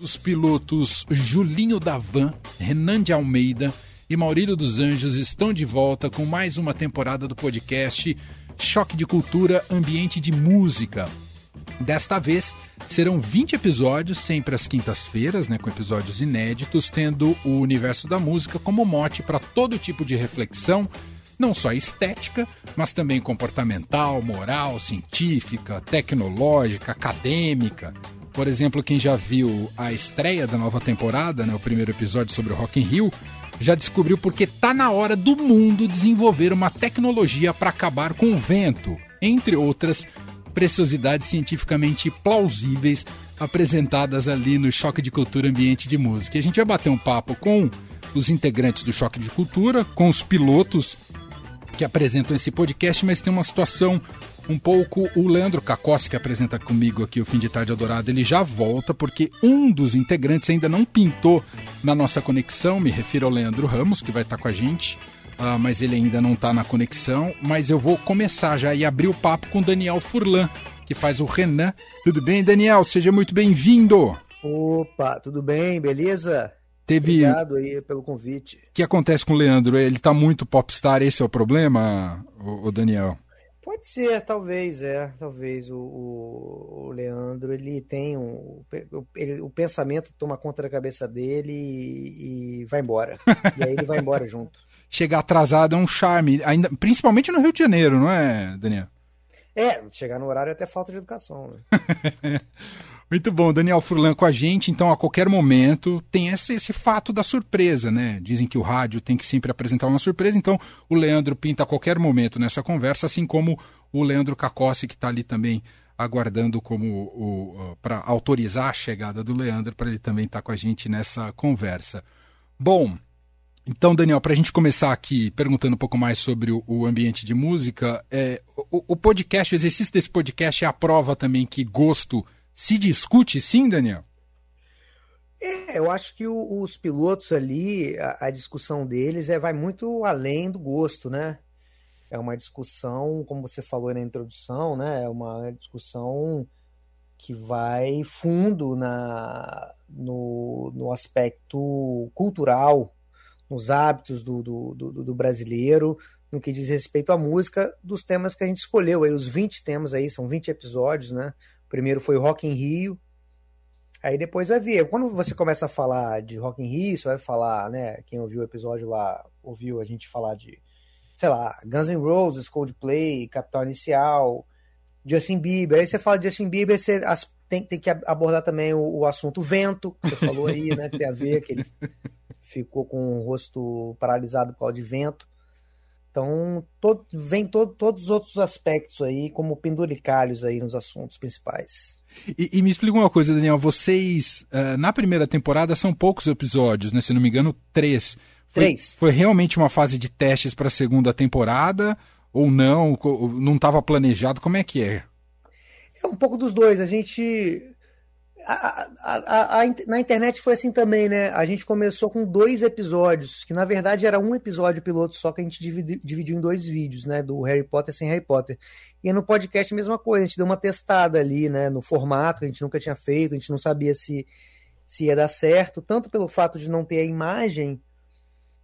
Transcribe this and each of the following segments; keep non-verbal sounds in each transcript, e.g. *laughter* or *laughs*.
Os pilotos Julinho Davan, Renan de Almeida e Maurílio dos Anjos estão de volta com mais uma temporada do podcast Choque de Cultura Ambiente de Música. Desta vez serão 20 episódios, sempre às quintas-feiras, né, com episódios inéditos, tendo o universo da música como mote para todo tipo de reflexão, não só estética, mas também comportamental, moral, científica, tecnológica, acadêmica. Por exemplo, quem já viu a estreia da nova temporada, né, o primeiro episódio sobre o Rock in Rio, já descobriu porque tá na hora do mundo desenvolver uma tecnologia para acabar com o vento, entre outras preciosidades cientificamente plausíveis apresentadas ali no Choque de Cultura Ambiente de Música. E a gente vai bater um papo com os integrantes do Choque de Cultura, com os pilotos que apresentam esse podcast, mas tem uma situação um pouco o Leandro Cacossi, que apresenta comigo aqui o Fim de Tarde Adorado, ele já volta porque um dos integrantes ainda não pintou na nossa conexão, me refiro ao Leandro Ramos, que vai estar com a gente, uh, mas ele ainda não está na conexão. Mas eu vou começar já e abrir o papo com o Daniel Furlan, que faz o Renan. Tudo bem, Daniel? Seja muito bem-vindo! Opa, tudo bem? Beleza? Teve... Obrigado aí pelo convite. O que acontece com o Leandro? Ele está muito popstar, esse é o problema, o Daniel? Pode ser, talvez, é. Talvez o, o, o Leandro, ele tem um. Ele, o pensamento toma conta da cabeça dele e, e vai embora. e aí ele vai embora junto. *laughs* Chegar atrasado é um charme, ainda, principalmente no Rio de Janeiro, não é, Daniel? É, chegar no horário é até falta de educação. Né? *laughs* Muito bom, Daniel Furlan com a gente. Então, a qualquer momento, tem esse, esse fato da surpresa, né? Dizem que o rádio tem que sempre apresentar uma surpresa. Então, o Leandro pinta a qualquer momento nessa conversa, assim como o Leandro Cacossi, que está ali também aguardando como o, para autorizar a chegada do Leandro, para ele também estar tá com a gente nessa conversa. Bom, então, Daniel, para a gente começar aqui perguntando um pouco mais sobre o, o ambiente de música, é, o, o, podcast, o exercício desse podcast é a prova também que gosto se discute sim, Daniel? É, eu acho que o, os pilotos ali, a, a, discussão deles é, vai muito além do gosto, né? É uma discussão, como você falou na introdução, né? É uma discussão que vai fundo na, no, no aspecto cultural, nos hábitos do, do, do, do, brasileiro, no que diz respeito à música, dos temas que a gente escolheu. Aí, os 20 temas aí, são 20 episódios, né? Primeiro foi Rock in Rio. Aí depois vai ver. Quando você começa a falar de Rock in Rio, você vai falar, né? Quem ouviu o episódio lá, ouviu a gente falar de, sei lá, Guns N' Roses, Coldplay, Capital Inicial, Justin Bieber. Aí você fala de Justin Bieber, você tem, tem que abordar também o, o, assunto vento, que você falou aí, né? Que tem a ver, que ele ficou com o rosto paralisado por causa de vento. Então, todo, vem todo, todos os outros aspectos aí, como penduricalhos aí nos assuntos principais. E, e me explica uma coisa, Daniel. Vocês, uh, na primeira temporada, são poucos episódios, né? Se não me engano, três. Foi, três. Foi realmente uma fase de testes para a segunda temporada? Ou não? Não estava planejado? Como é que é? É um pouco dos dois. A gente a, a, a, na internet foi assim também, né? A gente começou com dois episódios, que na verdade era um episódio piloto só que a gente dividi, dividiu em dois vídeos, né? Do Harry Potter sem Harry Potter. E no podcast a mesma coisa, a gente deu uma testada ali, né? No formato que a gente nunca tinha feito, a gente não sabia se, se ia dar certo, tanto pelo fato de não ter a imagem,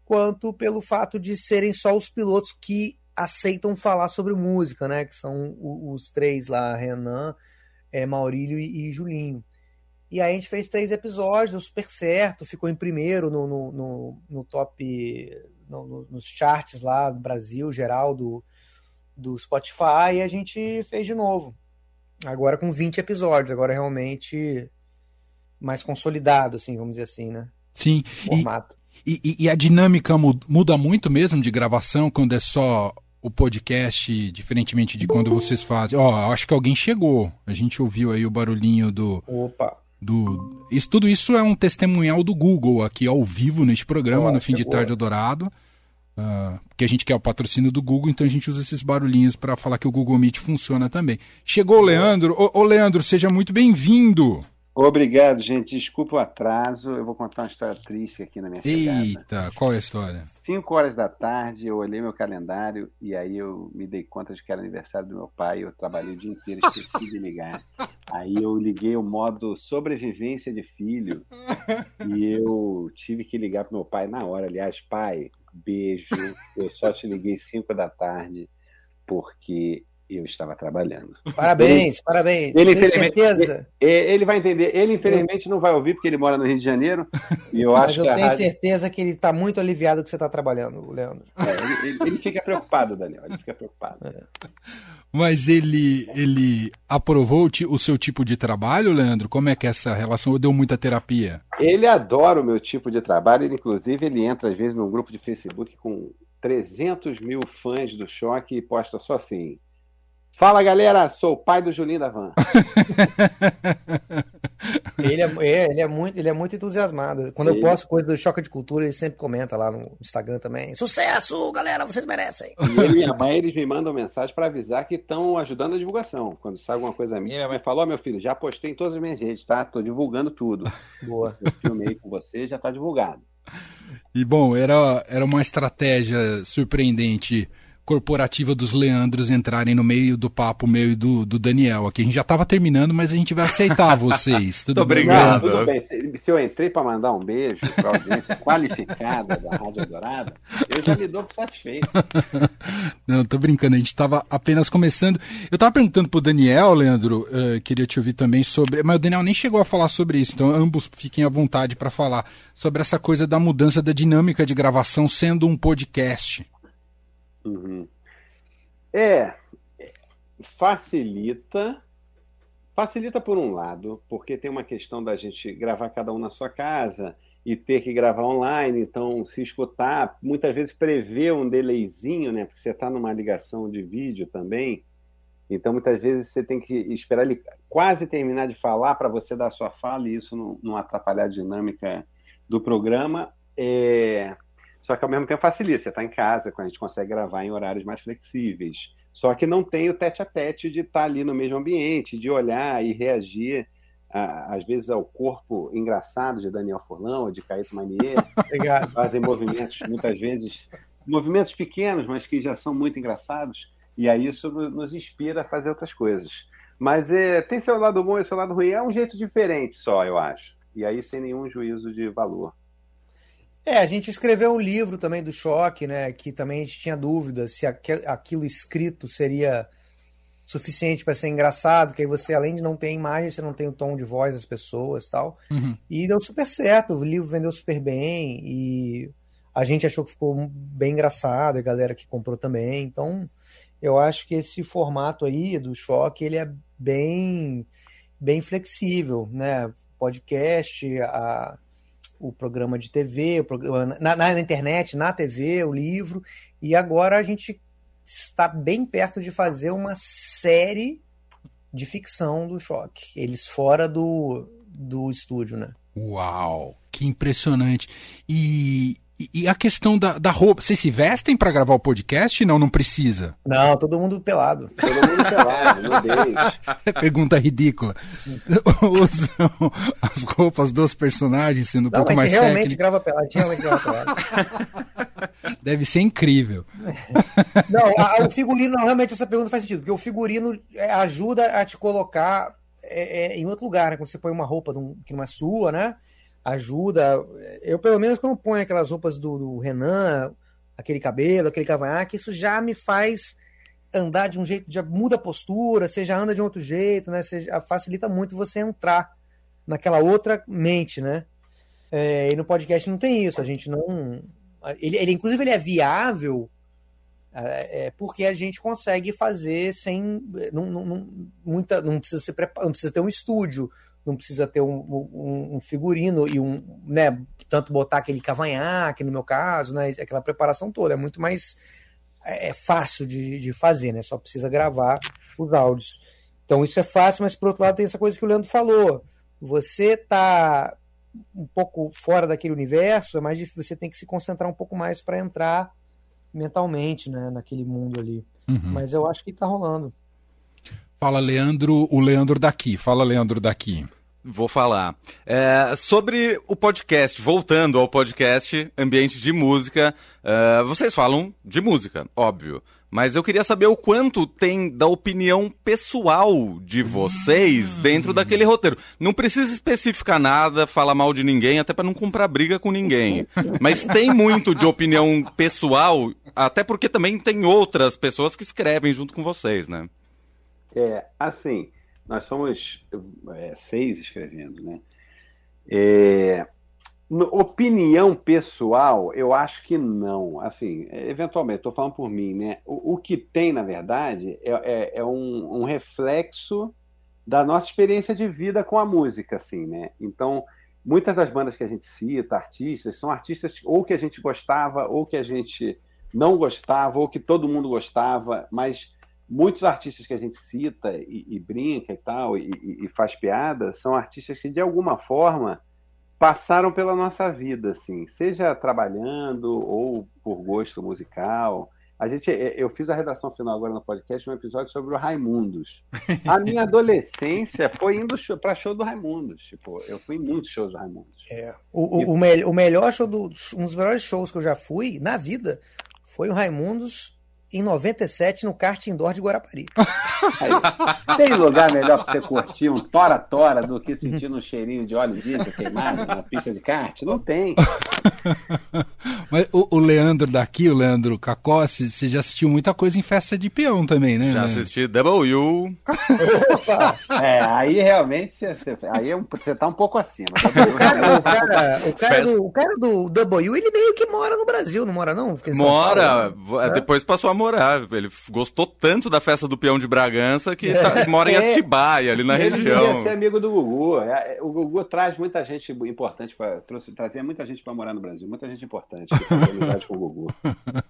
quanto pelo fato de serem só os pilotos que aceitam falar sobre música, né? Que são os três lá, Renan, é, Maurílio e, e Julinho. E aí a gente fez três episódios, deu super certo, ficou em primeiro no, no, no, no top, no, nos charts lá do Brasil, geral do, do Spotify, e a gente fez de novo. Agora com 20 episódios, agora realmente mais consolidado, assim, vamos dizer assim, né? Sim. Formato. E, e, e a dinâmica muda muito mesmo de gravação quando é só o podcast, diferentemente de quando vocês fazem. Ó, oh, acho que alguém chegou. A gente ouviu aí o barulhinho do. Opa! Do. Isso, tudo isso é um testemunhal do Google aqui ao vivo neste programa, no fim de tarde adorado. Uh, ah, que a gente quer o patrocínio do Google, então a gente usa esses barulhinhos para falar que o Google Meet funciona também. Chegou o Leandro. Ô, ô Leandro, seja muito bem-vindo. Obrigado, gente. Desculpa o atraso. Eu vou contar uma história triste aqui na minha chegada. Eita, qual é a história? Cinco horas da tarde, eu olhei meu calendário e aí eu me dei conta de que era aniversário do meu pai. Eu trabalhei o dia inteiro, esqueci de ligar. Aí eu liguei o modo sobrevivência de filho *laughs* e eu tive que ligar pro meu pai na hora. Aliás, pai, beijo. Eu só te liguei cinco da tarde porque eu estava trabalhando. Parabéns, ele, parabéns. Ele, Tem certeza? Ele, ele, vai entender. Ele, infelizmente, não vai ouvir porque ele mora no Rio de Janeiro. E eu *laughs* Mas acho eu que tenho rádio... certeza que ele está muito aliviado que você está trabalhando, Leandro. É, ele, ele, fica preocupado, Daniel. Ele fica preocupado. É. Mas ele, ele aprovou o seu tipo de trabalho, Leandro? Como é que é essa relação? Ou deu muita terapia? Ele adora o meu tipo de trabalho. Ele, inclusive, ele entra às vezes num grupo de Facebook com 300 mil fãs do Choque e posta só assim Fala galera, sou o pai do Julinho da Van. *laughs* ele, é, é, ele, é muito, ele é muito entusiasmado. Quando ele... eu posto coisa do Choque de Cultura, ele sempre comenta lá no Instagram também. Sucesso, galera, vocês merecem. E ele e a mãe, eles me mandam mensagem para avisar que estão ajudando a divulgação. Quando sai alguma coisa minha, minha mãe falou: oh, meu filho, já postei em todas as minhas redes, tá? Tô divulgando tudo. Boa. Eu filmei com você, já tá divulgado. E bom, era, era uma estratégia surpreendente corporativa dos Leandros entrarem no meio do papo meu e do, do Daniel aqui. A gente já estava terminando, mas a gente vai aceitar *laughs* vocês. Tudo bem? Não, tudo bem. Se, se, eu entrei para mandar um beijo para a audiência *laughs* qualificada da Rádio Dourada, eu já me dou por satisfeito. *laughs* Não, tô brincando, a gente estava apenas começando. Eu estava perguntando pro Daniel, Leandro, uh, queria te ouvir também sobre. Mas o Daniel nem chegou a falar sobre isso, então ambos fiquem à vontade para falar sobre essa coisa da mudança da dinâmica de gravação sendo um podcast. Uhum. É, facilita. Facilita por um lado, porque tem uma questão da gente gravar cada um na sua casa e ter que gravar online, então se escutar, muitas vezes prevê um delayzinho, né? Porque você está numa ligação de vídeo também. Então, muitas vezes você tem que esperar ele quase terminar de falar para você dar a sua fala e isso não, não atrapalhar a dinâmica do programa. É... Só que ao mesmo tempo facilita. Você está em casa, a gente consegue gravar em horários mais flexíveis. Só que não tem o tete a tete de estar tá ali no mesmo ambiente, de olhar e reagir, a, às vezes, ao corpo engraçado de Daniel Forlão ou de Caíto Manier. *laughs* Fazem movimentos, muitas vezes, movimentos pequenos, mas que já são muito engraçados. E aí isso nos inspira a fazer outras coisas. Mas é, tem seu lado bom e seu lado ruim. É um jeito diferente só, eu acho. E aí sem nenhum juízo de valor. É, a gente escreveu um livro também do choque, né? Que também a gente tinha dúvidas se aquilo escrito seria suficiente para ser engraçado, que aí você, além de não ter imagem, você não tem o tom de voz das pessoas tal. Uhum. E deu super certo, o livro vendeu super bem e a gente achou que ficou bem engraçado, a galera que comprou também. Então, eu acho que esse formato aí do choque, ele é bem bem flexível, né? Podcast, a o programa de TV, o programa na, na, internet, na TV, o livro, e agora a gente está bem perto de fazer uma série de ficção do Choque, eles fora do, do estúdio, né? Uau, que impressionante. E, e, a questão da, da roupa, vocês se vestem para gravar o podcast? Não, não precisa. Não, todo mundo pelado. Todo mundo pelado, meu Deus. *laughs* Pergunta ridícula. Usam as roupas dos personagens sendo um não, pouco mais realmente técnico. grava pelado, realmente grava pelado. *laughs* Deve ser incrível. *laughs* Não, a, o figurino, não, realmente essa pergunta faz sentido, porque o figurino é, ajuda a te colocar é, é, em outro lugar, né? Quando você põe uma roupa que não é sua, né? Ajuda. Eu, pelo menos, quando ponho aquelas roupas do, do Renan, aquele cabelo, aquele cavanhaque, isso já me faz andar de um jeito, já muda a postura, você já anda de um outro jeito, né? Você facilita muito você entrar naquela outra mente, né? É, e no podcast não tem isso, a gente não. Ele, ele inclusive, ele é viável é, é porque a gente consegue fazer sem. Não, não, muita, não, precisa ser, não precisa ter um estúdio, não precisa ter um, um, um, figurino e um, né, tanto botar aquele cavanhaque, no meu caso, né, aquela preparação toda, é muito mais é, é, fácil de, de fazer, né, só precisa gravar os áudios. Então isso é fácil, mas por outro lado tem essa coisa que o Leandro falou, você tá um pouco fora daquele universo, é mais difícil, você tem que se concentrar um pouco mais para entrar mentalmente, né, naquele mundo ali. Uhum. Mas eu acho que tá rolando. Fala, Leandro, o Leandro daqui. Fala, Leandro daqui. Vou falar. É, sobre o podcast, voltando ao podcast Ambiente de Música, é, vocês falam de música, óbvio. Mas eu queria saber o quanto tem da opinião pessoal de vocês hum. dentro daquele roteiro. Não precisa especificar nada, falar mal de ninguém, até para não comprar briga com ninguém. Mas tem muito de opinião pessoal, até porque também tem outras pessoas que escrevem junto com vocês, né? É, assim, nós somos é, seis escrevendo, né? É, opinião pessoal, eu acho que não. Assim, eventualmente, estou falando por mim, né? O, o, que tem, na verdade, é, é, é um, um, reflexo da nossa experiência de vida com a música, assim, né? Então, muitas das bandas que a gente cita, artistas, são artistas ou que a gente gostava, ou que a gente não gostava, ou que todo mundo gostava, mas muitos artistas que a gente cita e, e brinca e tal, e, e, faz piada, são artistas que de alguma forma passaram pela nossa vida, assim, seja trabalhando ou por gosto musical. A gente, é, eu fiz a redação final agora no podcast um episódio sobre o Raimundos. A minha *laughs* adolescência foi indo para show do Raimundos. Tipo, eu fui em muitos shows do Raimundos. É. O, o, e... o, me o melhor show do, um dos melhores shows que eu já fui na vida foi o Raimundos em 97 no kart indoor de Guarapari. Aí, tem lugar melhor para você curtir um tora-tora do que sentir um cheirinho de óleo diesel queimado na pista de kart? Não tem. *laughs* Mas o, o, Leandro daqui, o Leandro Cacossi, você já assistiu muita coisa em festa de peão também, né? Já assisti W. *laughs* é, aí realmente você, aí é você tá um pouco acima. O cara, o cara, o cara, do, o cara do W, ele meio que mora no Brasil, não mora não? Mora, é. depois passou a morar. Ele gostou tanto da festa do peão de Bragança que tá, mora em é. Atibaia, ali na ele região. Ele ser amigo do Gugu. É, o Gugu traz muita gente importante, pra, trouxe, trazia muita gente para morar no Brasil, muita gente importante com o Gugu. *laughs*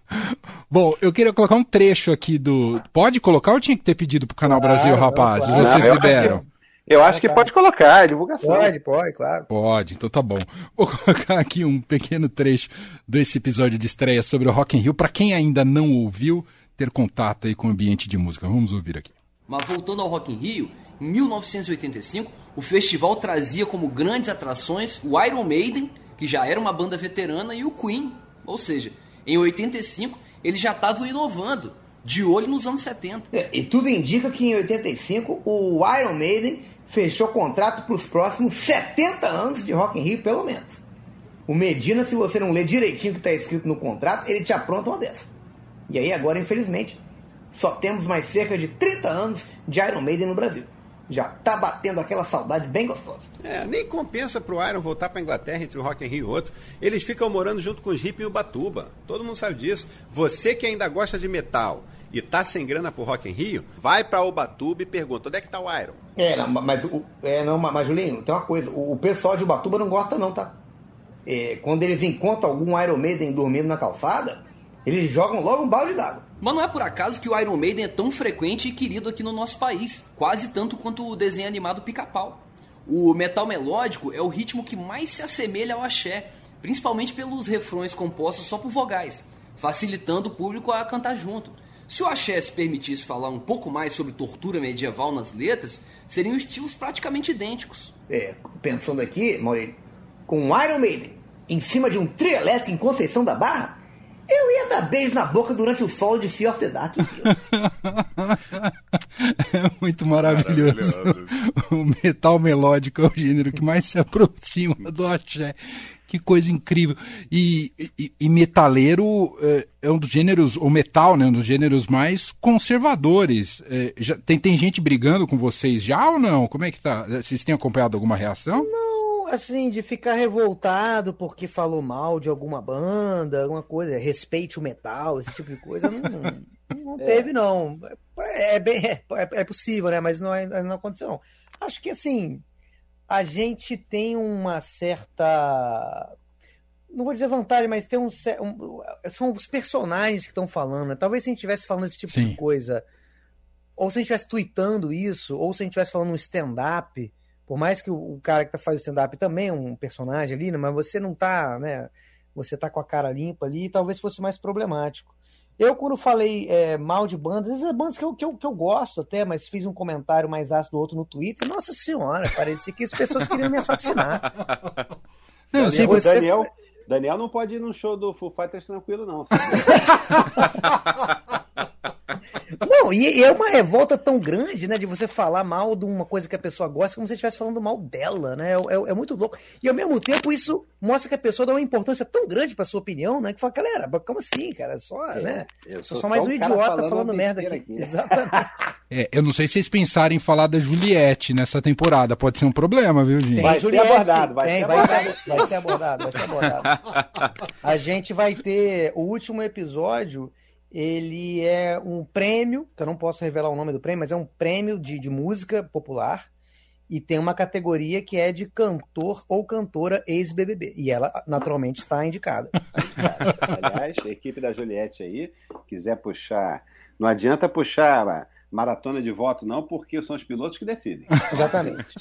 Bom, eu queria colocar um trecho aqui do. Pode colocar ou tinha que ter pedido pro Canal Brasil, rapazes? Claro. Vocês não, liberam? Eu acho que pode colocar, é divulgação. Pode, pode, claro. Pode, então tá bom. Vou *laughs* colocar aqui um pequeno trecho desse episódio de estreia sobre o Rock in Rio, para quem ainda não ouviu, ter contato aí com o ambiente de música. Vamos ouvir aqui. Mas voltando ao Rock in Rio, em 1985, o festival trazia como grandes atrações o Iron Maiden, que já era uma banda veterana, e o Queen. Ou seja, em 85 eles já estavam inovando, de olho nos anos 70. É, e tudo indica que em 85 o Iron Maiden fechou contrato para os próximos 70 anos de Rock in Rio, pelo menos. O Medina, se você não ler direitinho o que está escrito no contrato, ele te apronta uma dessa. E aí agora, infelizmente, só temos mais cerca de 30 anos de Iron Maiden no Brasil. Já tá batendo aquela saudade bem gostosa. É, nem compensa pro Iron voltar pra Inglaterra entre o Rock in Rio e outro. Eles ficam morando junto com os hippies em Ubatuba. Todo mundo sabe disso. Você que ainda gosta de metal e tá sem grana pro Rock in Rio, vai pra Ubatuba e pergunta, onde é que tá o Iron? É, não, mas, é, não, mas Julinho, tem uma coisa, o, o pessoal de Ubatuba não gosta não, tá? É, quando eles encontram algum Iron Maiden dormindo na calçada, eles jogam logo um balde d'água. Mas não é por acaso que o Iron Maiden é tão frequente e querido aqui no nosso país, quase tanto quanto o desenho animado Pica-Pau. O metal melódico é o ritmo que mais se assemelha ao axé, principalmente pelos refrões compostos só por vogais, facilitando o público a cantar junto. Se o axé se permitisse falar um pouco mais sobre tortura medieval nas letras, seriam estilos praticamente idênticos. É, pensando aqui, Maurício, com Iron Maiden em cima de um trio elétrico em Conceição da Barra, eu ia dar beijo na boca durante o solo de Fear of the Dark. *laughs* é muito maravilhoso. maravilhoso. *laughs* O metal melódico é o gênero que mais se aproxima do axé. Que coisa incrível. E, e, e metaleiro é, é, um dos gêneros, o metal, né, um dos gêneros mais conservadores. É, já, tem, tem gente brigando com vocês já ou não? Como é que tá? Vocês têm acompanhado alguma reação? Não, assim, de ficar revoltado porque falou mal de alguma banda, alguma coisa, respeite o metal, esse tipo de coisa, não, não *laughs* é. teve, não. É, bem, é, é, possível, né? Mas não, não aconteceu, não. Acho que assim a gente tem uma certa. Não vou dizer vantagem, mas tem um, um são os personagens que estão falando. Né? Talvez se a gente estivesse falando esse tipo Sim. de coisa, ou se a gente estivesse tweetando isso, ou se a gente estivesse falando um stand-up, por mais que o, cara que tá fazendo stand-up também é um personagem ali, né? mas você não tá, né? Você tá com a cara limpa ali, talvez fosse mais problemático. Eu, quando falei é, mal de bandas, essas bandas que eu, que, eu, que eu gosto até, mas fiz um comentário mais ácido do outro no Twitter, nossa senhora, parecia que as pessoas queriam me assassinar. Não, Daniel, você... Daniel, Daniel não pode ir no show do Foo Fighters tranquilo, não. *laughs* Não, e é uma revolta tão grande, né, de você falar mal de uma coisa que a pessoa gosta, como se você estivesse falando mal dela, né? É, é, é, muito louco. E ao mesmo tempo, isso mostra que a pessoa dá uma importância tão grande pra sua opinião, né? Que fala, galera, como assim, cara? Só, é, né? Eu sou, só mais um idiota falando, falando merda aqui. aqui. Exatamente. *laughs* É, eu não sei se vocês pensaram em falar da Juliette nessa temporada. Pode ser um problema, viu, gente? Vai Juliette, ser abordado, vai, tem, ser vai, abordado. Ser, vai ser abordado, vai ser abordado. *laughs* A gente vai ter o último episódio ele é um prêmio, que eu não posso revelar o nome do prêmio, mas é um prêmio de, de música popular e tem uma categoria que é de cantor ou cantora ex-BBB. E ela, naturalmente, está *laughs* indicada. Aliás, a equipe da Juliette aí, quiser puxar. Não adianta puxar maratona de voto, não, porque são os pilotos que decidem. *laughs* Exatamente.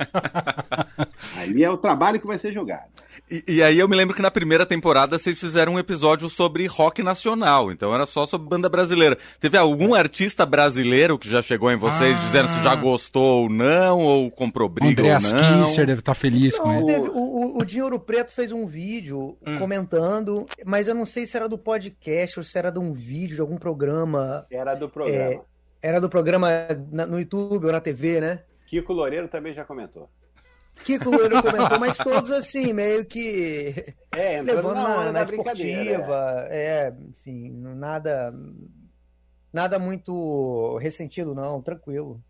*laughs* Ali é o trabalho que vai ser julgado. E, e, aí eu me lembro que na primeira temporada vocês fizeram um episódio sobre rock nacional, então era só sobre banda brasileira. Teve algum artista brasileiro que já chegou em vocês ah. dizendo se já gostou ou não, ou comprou briga Andreas ou não? Kisser deve estar tá feliz não, com ele. Teve, o, o, Dinheiro Preto fez um vídeo hum. comentando, mas eu não sei se era do podcast ou se era de um vídeo, de algum programa. Era do programa. É, era do programa no YouTube ou na TV, né? Kiko Loureiro também já comentou. Kiko Loureiro comentou, mas todos assim, meio que é, levando na, na, na esportiva, é. é, enfim, nada nada muito ressentido não, tranquilo.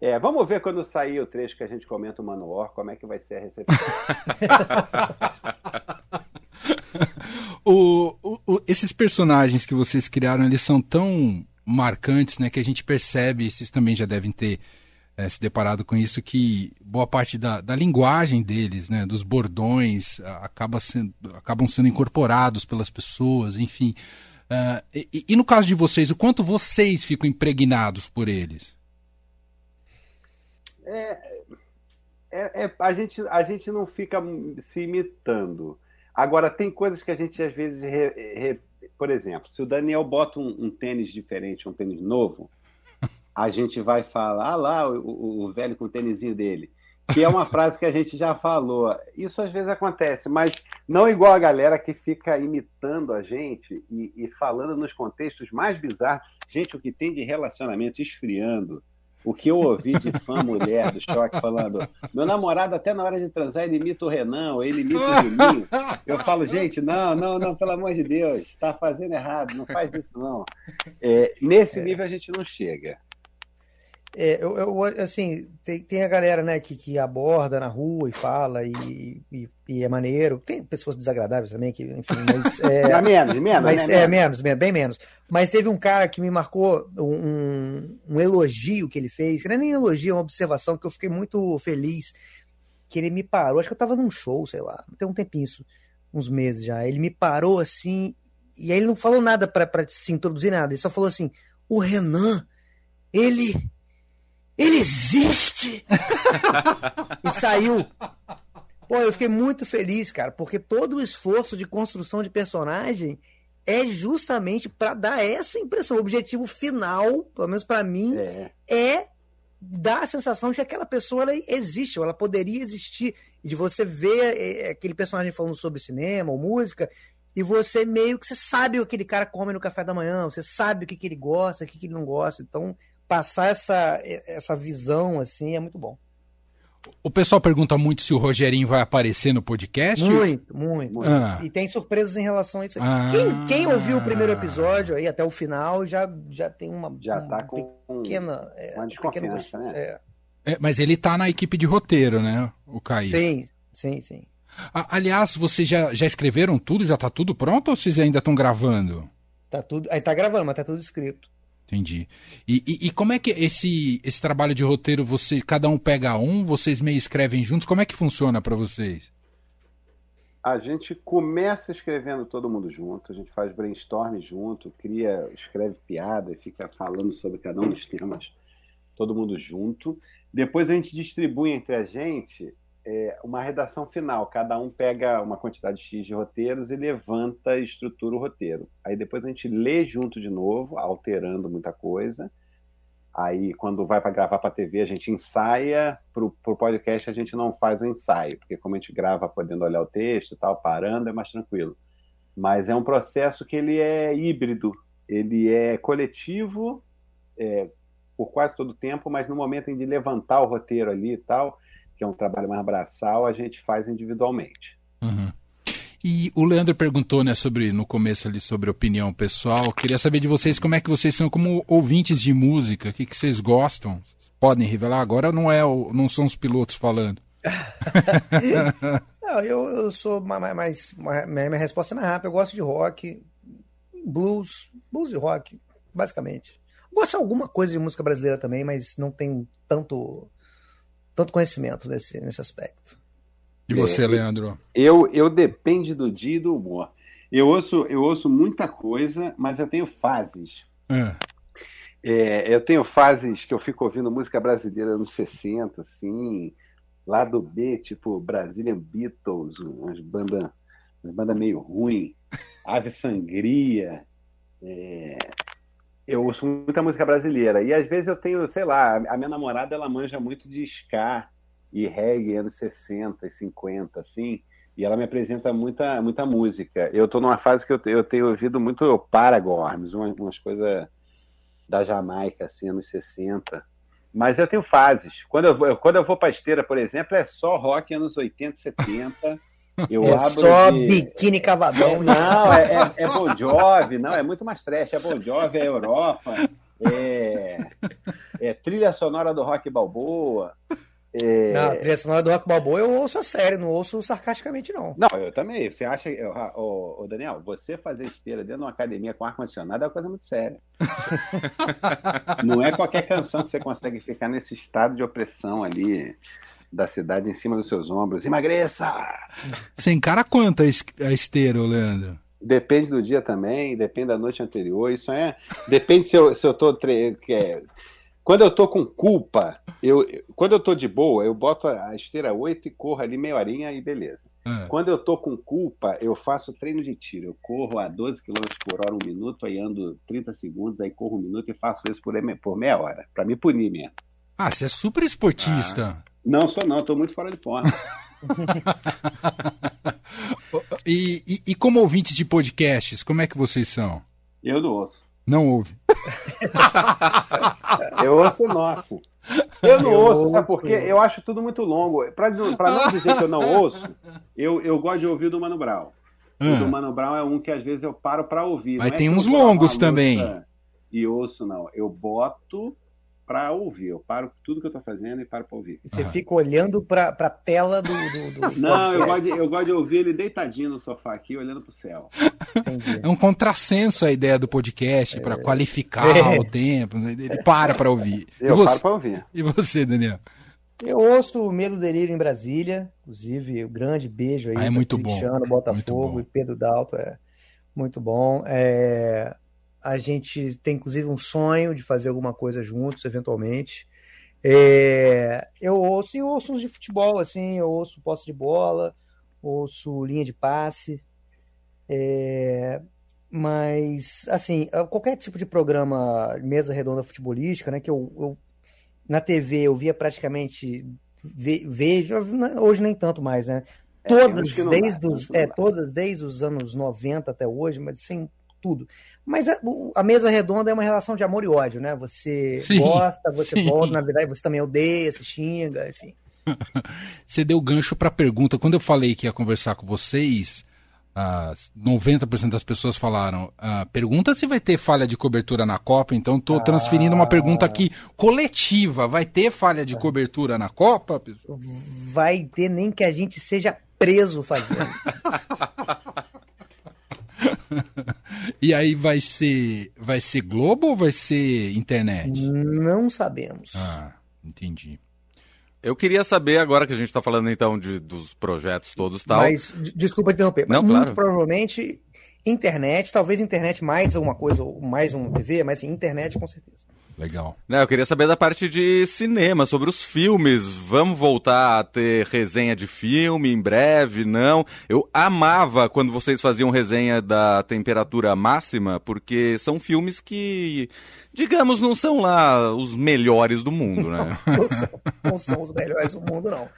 É, vamos ver quando sair o trecho que a gente comenta o Manowar, como é que vai ser a recepção. *laughs* o, o, esses personagens que vocês criaram, eles são tão marcantes, né, que a gente percebe, vocês também já devem ter é, se deparado com isso, que boa parte da, da linguagem deles, né, dos bordões, acaba sendo, acabam sendo incorporados pelas pessoas, enfim. Uh, e, e, no caso de vocês, o quanto vocês ficam impregnados por eles? É, é, é, a, gente, a gente não fica se imitando. Agora, tem coisas que a gente às vezes re, re, por exemplo, se o Daniel bota um, um tênis diferente, um tênis novo, a gente vai falar, ah lá, o, o velho com o tênisinho dele. Que é uma *laughs* frase que a gente já falou. Isso às vezes acontece, mas não igual a galera que fica imitando a gente e, e falando nos contextos mais bizarros. Gente, o que tem de relacionamento esfriando, o que eu ouvi de fã mulher do choque falando, meu namorado até na hora de transar ele imita o Renan, ou ele imita o Julinho. Eu falo, gente, não, não, não, pelo amor de Deus, está fazendo errado, não faz isso não. É, nesse nível a gente não chega. É, eu, eu, assim, tem, tem a galera, né, que, que aborda na rua e fala e, e, e é maneiro. Tem pessoas desagradáveis também, que, enfim, mas. *laughs* É, é menos, menos, mas, né, É, menos, bem menos. Mas teve um cara que me marcou um, um elogio que ele fez, que não é nem elogio, é uma observação que eu fiquei muito feliz. Que ele me parou, acho que eu tava num show, sei lá, tem um tempinho isso, uns meses já. Ele me parou assim, e aí ele não falou nada para se introduzir nada, ele só falou assim: o Renan, ele ele existe! e saiu. Pô, eu fiquei muito feliz, cara, porque todo o esforço de construção de personagem é justamente para dar essa impressão. O objetivo final, pelo menos para mim, é. é. dar a sensação de que aquela pessoa ela existe, ou ela poderia existir. E de você ver é, aquele personagem falando sobre cinema ou música, e você meio que você sabe o que aquele cara come no café da manhã, você sabe o que, que ele gosta, o que, que ele não gosta. Então, passar essa, essa visão assim é muito bom. O pessoal pergunta muito se o Rogerinho vai aparecer no podcast. Muito, muito. Ah. E tem surpresas em relação a isso. Ah. Quem, quem, ouviu o primeiro episódio aí até o final já, já tem uma, já tá com pequena, é, uma desconfiança, né? É. É, mas ele tá na equipe de roteiro, né, o Caio? Sim, sim, sim. aliás, vocês já, já escreveram tudo? Já tá tudo pronto ou vocês ainda estão gravando? Tá tudo. Aí tá gravando, mas tá tudo escrito. Entendi. E, e, e, como é que esse, esse trabalho de roteiro, você, cada um pega um, vocês meio escrevem juntos? Como é que funciona para vocês? A gente começa escrevendo todo mundo junto, a gente faz brainstorm junto, cria, escreve piada, fica falando sobre cada um dos temas, todo mundo junto. Depois a gente distribui entre a gente é, uma redação final. Cada um pega uma quantidade X de roteiros e levanta e estrutura o roteiro. Aí depois a gente lê junto de novo, alterando muita coisa. Aí, quando vai para gravar para TV, a gente ensaia. Para o podcast, a gente não faz o ensaio, porque como a gente grava podendo olhar o texto e tal, parando, é mais tranquilo. Mas é um processo que ele é híbrido, ele é coletivo é, por quase todo o tempo, mas no momento em de levantar o roteiro ali e tal, que é um trabalho mais braçal, a gente faz individualmente. Uhum. E o Leandro perguntou, né, sobre no começo ali sobre opinião pessoal. Queria saber de vocês como é que vocês são como ouvintes de música, o que, que vocês gostam? Podem revelar agora? Não é, o, não são os pilotos falando. *laughs* não, eu, eu sou mais, mais, minha resposta é mais rápida. Eu gosto de rock, blues, blues e rock, basicamente. Gosto de alguma coisa de música brasileira também, mas não tenho tanto tanto conhecimento nesse, nesse aspecto. E você, é, Leandro? Eu, eu depende do dia e do humor. Eu ouço, eu ouço muita coisa, mas eu tenho fases. É. É, eu tenho fases que eu fico ouvindo música brasileira nos 60, assim, lá do B, tipo Brazilian Beatles, umas bandas banda meio ruim, Ave Sangria. É, eu ouço muita música brasileira. E às vezes eu tenho, sei lá, a minha namorada ela manja muito de ska e reggae anos 60 e 50, assim. E ela me apresenta muita, muita música. Eu estou numa fase que eu, eu tenho ouvido muito Paragorms, umas, umas coisas da Jamaica, assim, anos 60. Mas eu tenho fases. Quando eu, quando eu vou para esteira, por exemplo, é só rock anos 80, 70. Eu é só de... biquíni cavadão. É, não, é, é, é Bon Jovi, não, é muito mais trash. É Bon Jovi, é Europa, é, é trilha sonora do Rock Balboa. É... Não, a trilha sonora do Rock Balboa eu ouço a sério, não ouço sarcasticamente, não. Não, eu também. Você acha. Ô, ô Daniel, você fazer esteira dentro de uma academia com ar-condicionado é uma coisa muito séria. *laughs* não é qualquer canção que você consegue ficar nesse estado de opressão ali da cidade em cima dos seus ombros. Emagreça! Você encara quanto a esteira, Leandro? Depende do dia também, depende da noite anterior. Isso é. Depende se eu, se eu tô. Tre... É... Quando eu tô com culpa, eu, quando eu tô de boa, eu boto a esteira 8 e corro ali meia horinha e beleza. É. Quando eu tô com culpa, eu faço treino de tiro. Eu corro a 12 km por hora um minuto, aí ando 30 segundos, aí corro um minuto e faço isso por, por meia hora, para me punir mesmo. Ah, você é super esportista. Ah. Não, sou não, estou muito fora de forma. *laughs* e, e, e, como ouvinte de podcasts, como é que vocês são? Eu não ouço. Não ouve. *laughs* eu ouço o nosso. Eu não eu ouço, ouço, sabe por quê? Eu acho tudo muito longo. Para não dizer que eu não ouço, eu, eu gosto de ouvir do Mano Brown. Ah. O do Mano Brown é um que às vezes eu paro para ouvir. Mas tem é uns longos também. E ouço, não. Eu boto para ouvir. Eu paro tudo que eu estou fazendo e paro para ouvir. Você uhum. fica olhando para a tela do. do, do... *laughs* Não, eu gosto, de, eu gosto de ouvir ele deitadinho no sofá aqui, olhando para o céu. Entendi. É um contrassenso a ideia do podcast, é... para qualificar é. o tempo. Ele para para ouvir. *laughs* Eu paro para ouvir. E você, Daniel? Eu ouço o Medo Delírio em Brasília, inclusive, um grande beijo aí. Ah, é muito bom. Cristiano, Botafogo bom. e Pedro Dalto, é muito bom. É, a gente tem inclusive um sonho de fazer alguma coisa juntos, eventualmente. É, eu ouço, eu ouço uns de futebol, assim, eu ouço posse de bola, ouço linha de passe. É, mas, assim, qualquer tipo de programa, mesa redonda futebolística, né, que eu, eu na TV eu via praticamente, ve, vejo, hoje nem tanto mais, né? É, todas, desde os, é, todas, desde os anos 90 até hoje, mas sem tudo. Mas a, a, mesa redonda é uma relação de amor e ódio, né? Você sim, gosta, você sim. volta, na verdade você também odeia, se xinga, enfim. *laughs* você deu gancho para a pergunta. Quando eu falei que ia conversar com vocês, uh, 90% das pessoas falaram: uh, pergunta se vai ter falha de cobertura na Copa. Então estou ah. transferindo uma pergunta aqui coletiva: vai ter falha de cobertura na Copa? Pessoal? Vai ter, nem que a gente seja preso fazendo. *laughs* e aí vai ser vai ser Globo ou vai ser internet? Não sabemos. Ah, entendi. Eu queria saber, agora que a gente está falando então de, dos projetos todos tal. Mas, desculpa interromper, Não, muito claro. provavelmente internet, talvez internet mais alguma coisa, mais um TV, mas sim, internet com certeza. Legal. Não, eu queria saber da parte de cinema, sobre os filmes. Vamos voltar a ter resenha de filme em breve? Não. Eu amava quando vocês faziam resenha da temperatura máxima, porque são filmes que, digamos, não são lá os melhores do mundo, né? *laughs* Não são, não são os melhores do mundo, não.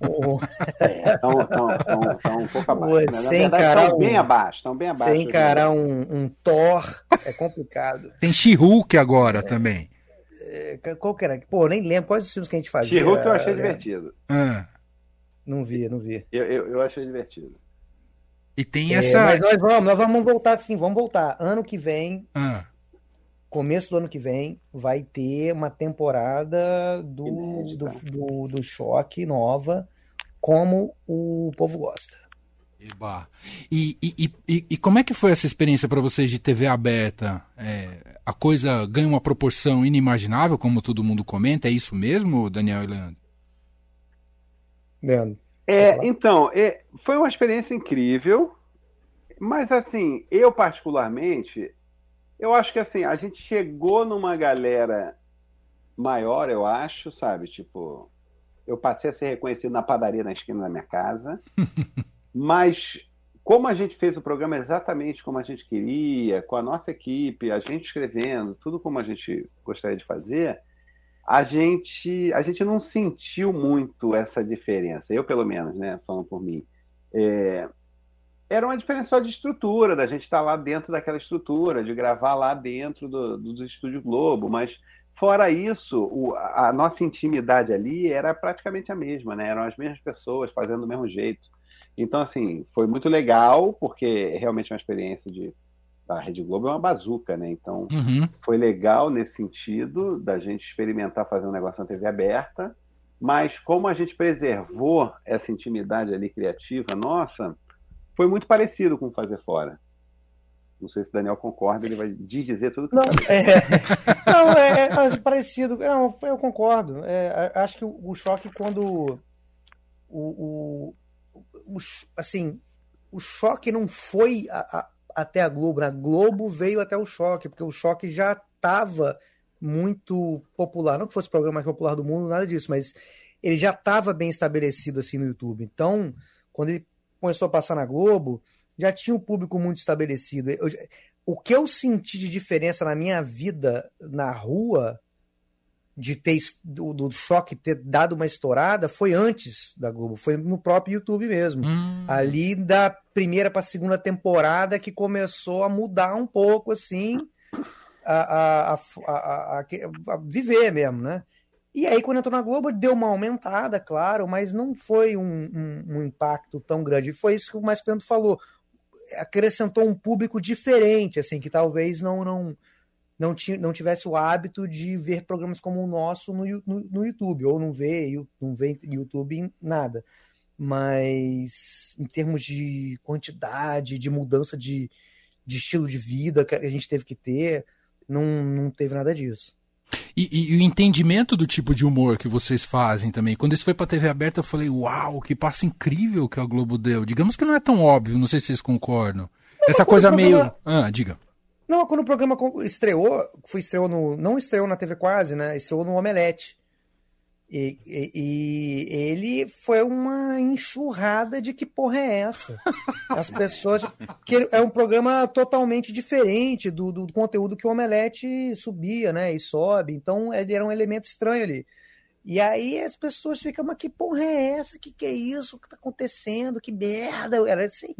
O- É, estão um pouco abaixo. Né? Sem encarar estão bem um- abaixo. Estão bem abaixo. Sem encarar um, um Thor é complicado. Tem She-Hulk agora também. É, Qual que era? Pô, nem lembro quais os filmes que a gente fazia. She-Hulk eu achei né? divertido. Ah, Não vi, não vi. Eu, eu, eu achei divertido. e tem É, essa. mas nós vamos, nós vamos voltar sim, vamos voltar. Ano que vem, Ah, começo do ano que vem, vai ter uma temporada do, do, do, do choque nova, como o povo gosta. eba. E, e, e, e- e como é que foi essa experiência para vocês de TV aberta? É, a coisa ganha uma proporção inimaginável, como todo mundo comenta? É isso mesmo, Daniel e Leandro? Leandro. É, então, é, foi uma experiência incrível, mas assim, eu particularmente, eu acho que assim, a gente chegou numa galera maior, eu acho, sabe? Tipo, eu passei a ser reconhecido na padaria na esquina da minha casa, *laughs* mas como a gente fez o programa exatamente como a gente queria, com a nossa equipe, a gente escrevendo, tudo como a gente gostaria de fazer, a gente, a gente não sentiu muito essa diferença. Eu, pelo menos, né, falando por mim. É, era uma diferença só de estrutura, da gente estar lá dentro daquela estrutura, de gravar lá dentro do, do Estúdio Globo, mas fora isso, o- a nossa intimidade ali era praticamente a mesma, né? Eram as mesmas pessoas fazendo do mesmo jeito. Então, assim, foi muito legal, porque realmente é uma experiência de. A Rede Globo é uma bazuca, né? Então, Uhum. foi legal nesse sentido da gente experimentar fazer um negócio na TV aberta, mas como a gente preservou essa intimidade ali criativa nossa, foi muito parecido com fazer fora. Não sei se o Daniel concorda, ele vai dizer tudo que Não, é, *laughs* não, é, é parecido. Não, eu concordo. É, acho que o, o choque quando o, o, o assim, o choque não foi a- a- até a Globo, a Globo veio até o choque, porque o choque já estava muito popular. Não que fosse o programa mais popular do mundo, nada disso, mas ele já estava bem estabelecido assim no YouTube. Então, quando ele começou a passar na Globo, já tinha um público muito estabelecido. Eu- o que eu senti de diferença na minha vida na rua, de ter do, do choque ter dado uma estourada, foi antes da Globo, foi no próprio YouTube mesmo. Hum. Ali da primeira para a segunda temporada que começou a mudar um pouco assim a, a, a, a- a- a viver mesmo, né? E aí, quando entrou na Globo, deu uma aumentada, claro, mas não foi um, um- um impacto tão grande. Foi isso que o Mais Tanto falou. Acrescentou um público diferente, assim, que talvez não não não, não tivesse o hábito de ver programas como o nosso no, no, no YouTube, ou não vê, não vê YouTube em nada. Mas em termos de quantidade, de mudança de, de estilo de vida que a gente teve que ter, não, não teve nada disso. E, e- e o entendimento do tipo de humor que vocês fazem também. Quando isso foi pra TV aberta, eu falei, uau, que passo incrível que a Globo deu. Digamos que não é tão óbvio, não sei se vocês concordam. Essa quando coisa meio. programa- Ah, diga. Não, quando o programa estreou, foi estreou no. Não estreou na TV Quase, né? Estreou no Omelete. E, e- e ele foi uma enxurrada de que porra é essa? As pessoas. que é um programa totalmente diferente do, do conteúdo que o Omelete subia, né? E sobe. Então ele era um elemento estranho ali. E aí as pessoas ficam, mas que porra é essa? Que que é isso? O que tá acontecendo? Que merda! Era assim.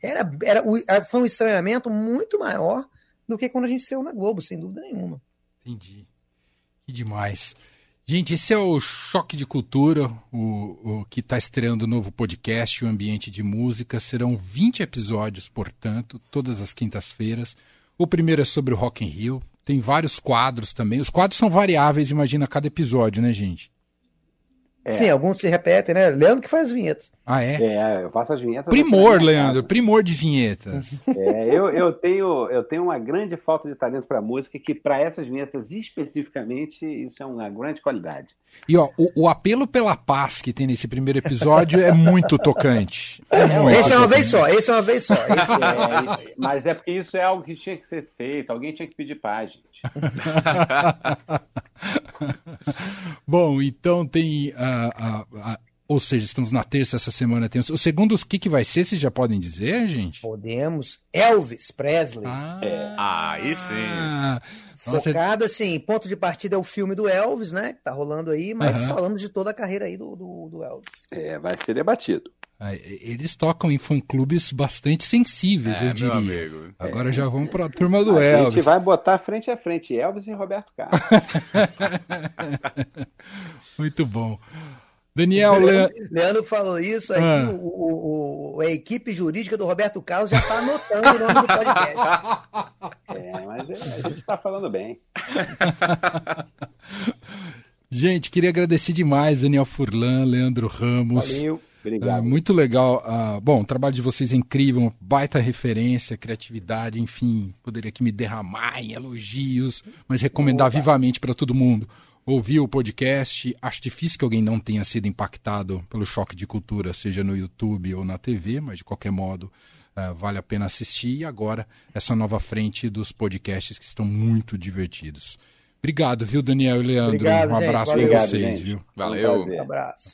Era, era, foi um estranhamento muito maior do que quando a gente saiu na Globo, sem dúvida nenhuma. Entendi. Que demais. Gente, esse é o Choque de Cultura, o, o que está estreando o novo podcast, o Ambiente de Música. Serão 20 episódios, portanto, todas as quintas-feiras. O primeiro é sobre o Rock in Rio. Tem vários quadros também. Os quadros são variáveis, imagina, cada episódio, né, gente? É. Sim, alguns se repetem, né? Leandro que faz as vinhetas. Ah, é? É, eu faço as vinhetas. Primor, Leandro, primor de vinhetas. *laughs* É, eu, eu, tenho, eu tenho uma grande falta de talento para música, que para essas vinhetas especificamente, isso é uma grande qualidade. E ó, o, o, apelo pela paz que tem nesse primeiro episódio é muito tocante. É, é muito esse é uma vez só, esse é uma vez só. É, mas é porque isso é algo que tinha que ser feito, alguém tinha que pedir paz, gente. *laughs* Bom, então tem a, a, a, ou seja, estamos na terça essa semana. Tem o segundo, o que, que vai ser? Vocês já podem dizer, gente? Podemos. Elvis Presley. Ah, é. aí sim. Focado, assim, ponto de partida é o filme do Elvis, né? Que tá rolando aí, mas uhum. falamos de toda a carreira aí do, do, do Elvis. É, vai ser debatido. Eles tocam em fã-clubes bastante sensíveis, é, eu diria. Agora é. já vamos para a turma do a Elvis. A gente vai botar frente a frente Elvis e Roberto Carlos. *laughs* Muito bom. Daniel Leandro, Leandro falou isso aí, ah. o, o, a equipe jurídica do Roberto Carlos já está anotando o nome do podcast. *laughs* É, mas é, a gente está falando bem. *laughs* Gente, queria agradecer demais, Daniel Furlan, Leandro Ramos. Valeu. Obrigado. É, muito legal. Uh, bom, o trabalho de vocês é incrível, baita referência, criatividade, enfim, poderia aqui me derramar em elogios, mas recomendar Opa. vivamente para todo mundo. Ouvir o podcast, acho difícil que alguém não tenha sido impactado pelo choque de cultura, seja no YouTube ou na TV, mas de qualquer modo uh, vale a pena assistir. E agora, essa nova frente dos podcasts que estão muito divertidos. Obrigado, viu, Daniel e Leandro? Obrigado, um abraço para vocês, gente. viu? Valeu. Um abraço.